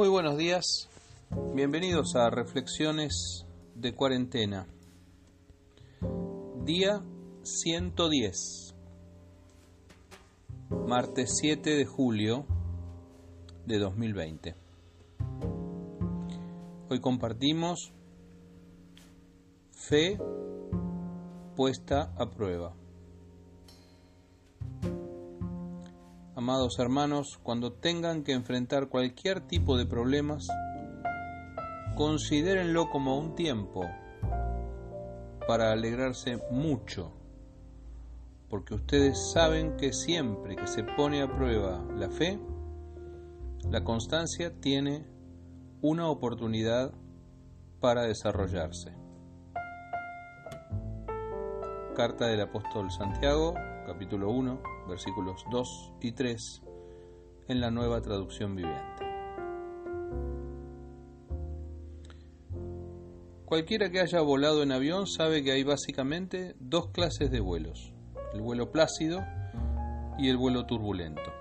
Muy buenos días, bienvenidos a Reflexiones de Cuarentena. Día 110, martes 7 de julio de 2020. Hoy compartimos fe puesta a prueba. Amados hermanos, cuando tengan que enfrentar cualquier tipo de problemas, considérenlo como un tiempo para alegrarse mucho, porque ustedes saben que siempre que se pone a prueba la fe, la constancia tiene una oportunidad para desarrollarse. Carta del apóstol Santiago, capítulo 1, versículos 2 y 3 en la nueva traducción viviente. Cualquiera que haya volado en avión sabe que hay básicamente dos clases de vuelos, el vuelo plácido y el vuelo turbulento.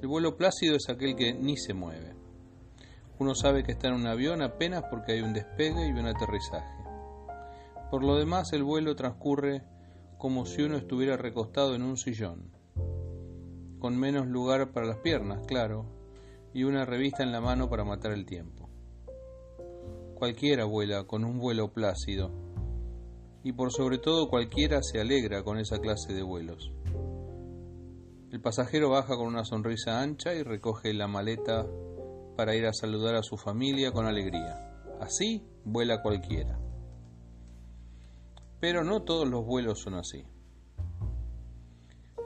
El vuelo plácido es aquel que ni se mueve. Uno sabe que está en un avión apenas porque hay un despegue y un aterrizaje. Por lo demás, el vuelo transcurre como si uno estuviera recostado en un sillón, con menos lugar para las piernas, claro, y una revista en la mano para matar el tiempo. Cualquiera vuela con un vuelo plácido, y por sobre todo cualquiera se alegra con esa clase de vuelos. El pasajero baja con una sonrisa ancha y recoge la maleta para ir a saludar a su familia con alegría. Así vuela cualquiera. Pero no todos los vuelos son así.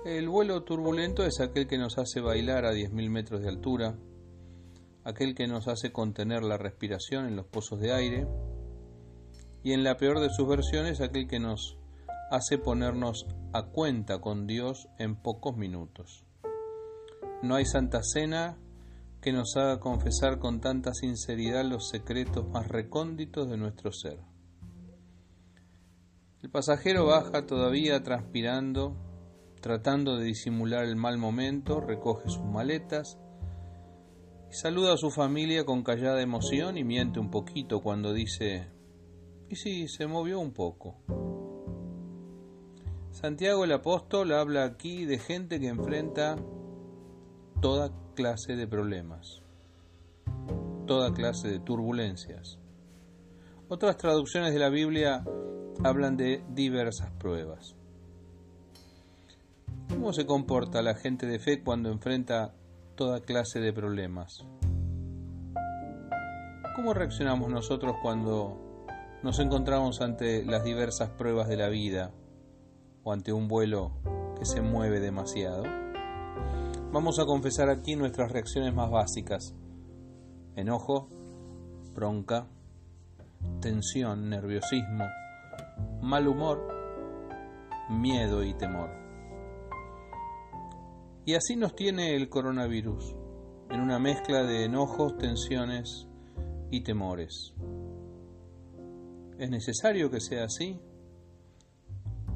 El vuelo turbulento es aquel que nos hace bailar a 10.000 metros de altura, aquel que nos hace contener la respiración en los pozos de aire, y en la peor de sus versiones aquel que nos hace ponernos a cuenta con Dios en pocos minutos. No hay santa cena que nos haga confesar con tanta sinceridad los secretos más recónditos de nuestro ser. El pasajero baja todavía transpirando, tratando de disimular el mal momento, recoge sus maletas y saluda a su familia con callada emoción y miente un poquito cuando dice, ¿y si se movió un poco? Santiago el apóstol habla aquí de gente que enfrenta toda clase de problemas, toda clase de turbulencias. Otras traducciones de la Biblia hablan de diversas pruebas. ¿Cómo se comporta la gente de fe cuando enfrenta toda clase de problemas? ¿Cómo reaccionamos nosotros cuando nos encontramos ante las diversas pruebas de la vida o ante un vuelo que se mueve demasiado? Vamos a confesar aquí nuestras reacciones más básicas. Enojo, bronca, tensión, nerviosismo, mal humor, miedo y temor. Y así nos tiene el coronavirus, en una mezcla de enojos, tensiones y temores. ¿Es necesario que sea así?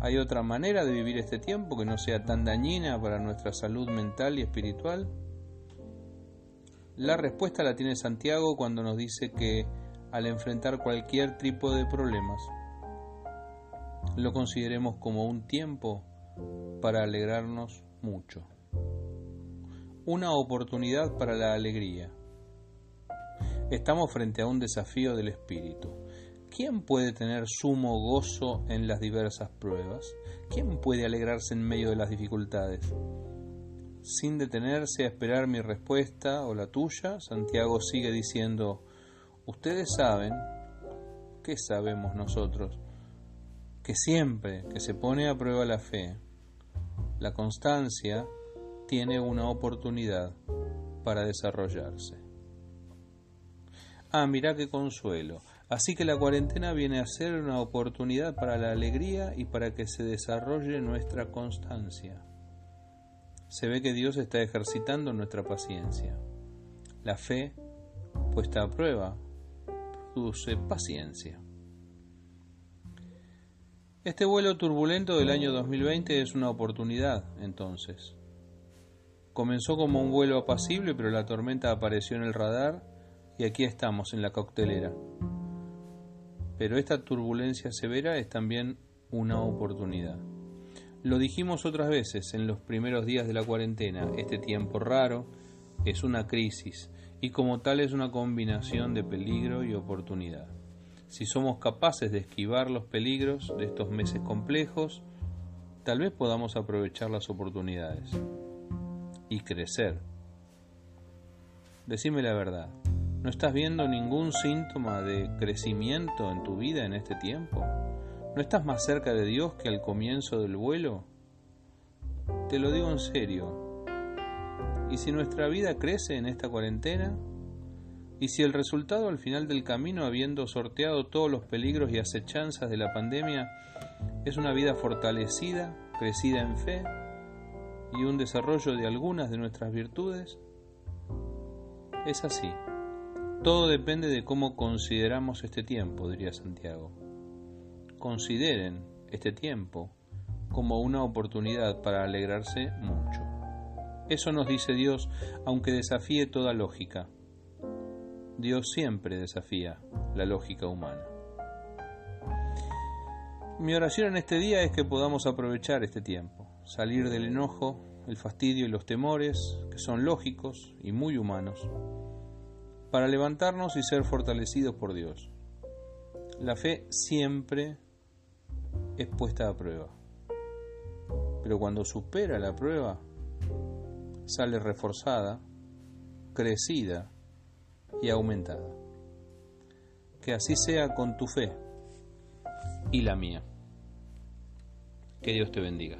¿Hay otra manera de vivir este tiempo que no sea tan dañina para nuestra salud mental y espiritual? La respuesta la tiene Santiago cuando nos dice que al enfrentar cualquier tipo de problemas, lo consideremos como un tiempo para alegrarnos mucho. Una oportunidad para la alegría. Estamos frente a un desafío del espíritu. ¿Quién puede tener sumo gozo en las diversas pruebas? ¿Quién puede alegrarse en medio de las dificultades? Sin detenerse a esperar mi respuesta o la tuya, Santiago sigue diciendo, ustedes saben, ¿qué sabemos nosotros? que siempre que se pone a prueba la fe, la constancia tiene una oportunidad para desarrollarse. Ah, mirá qué consuelo. Así que la cuarentena viene a ser una oportunidad para la alegría y para que se desarrolle nuestra constancia. Se ve que Dios está ejercitando nuestra paciencia. La fe, puesta a prueba, produce paciencia. Este vuelo turbulento del año 2020 es una oportunidad, entonces. Comenzó como un vuelo apacible, pero la tormenta apareció en el radar y aquí estamos, en la coctelera. Pero esta turbulencia severa es también una oportunidad. Lo dijimos otras veces en los primeros días de la cuarentena, este tiempo raro es una crisis y como tal es una combinación de peligro y oportunidad. Si somos capaces de esquivar los peligros de estos meses complejos, tal vez podamos aprovechar las oportunidades y crecer. Decime la verdad, ¿no estás viendo ningún síntoma de crecimiento en tu vida en este tiempo? ¿No estás más cerca de Dios que al comienzo del vuelo? Te lo digo en serio. ¿Y si nuestra vida crece en esta cuarentena? ¿Y si el resultado al final del camino, habiendo sorteado todos los peligros y acechanzas de la pandemia, es una vida fortalecida, crecida en fe y un desarrollo de algunas de nuestras virtudes? Es así. Todo depende de cómo consideramos este tiempo, diría Santiago. Consideren este tiempo como una oportunidad para alegrarse mucho. Eso nos dice Dios, aunque desafíe toda lógica. Dios siempre desafía la lógica humana. Mi oración en este día es que podamos aprovechar este tiempo, salir del enojo, el fastidio y los temores, que son lógicos y muy humanos, para levantarnos y ser fortalecidos por Dios. La fe siempre es puesta a prueba, pero cuando supera la prueba, sale reforzada, crecida y aumentada. Que así sea con tu fe y la mía. Que Dios te bendiga.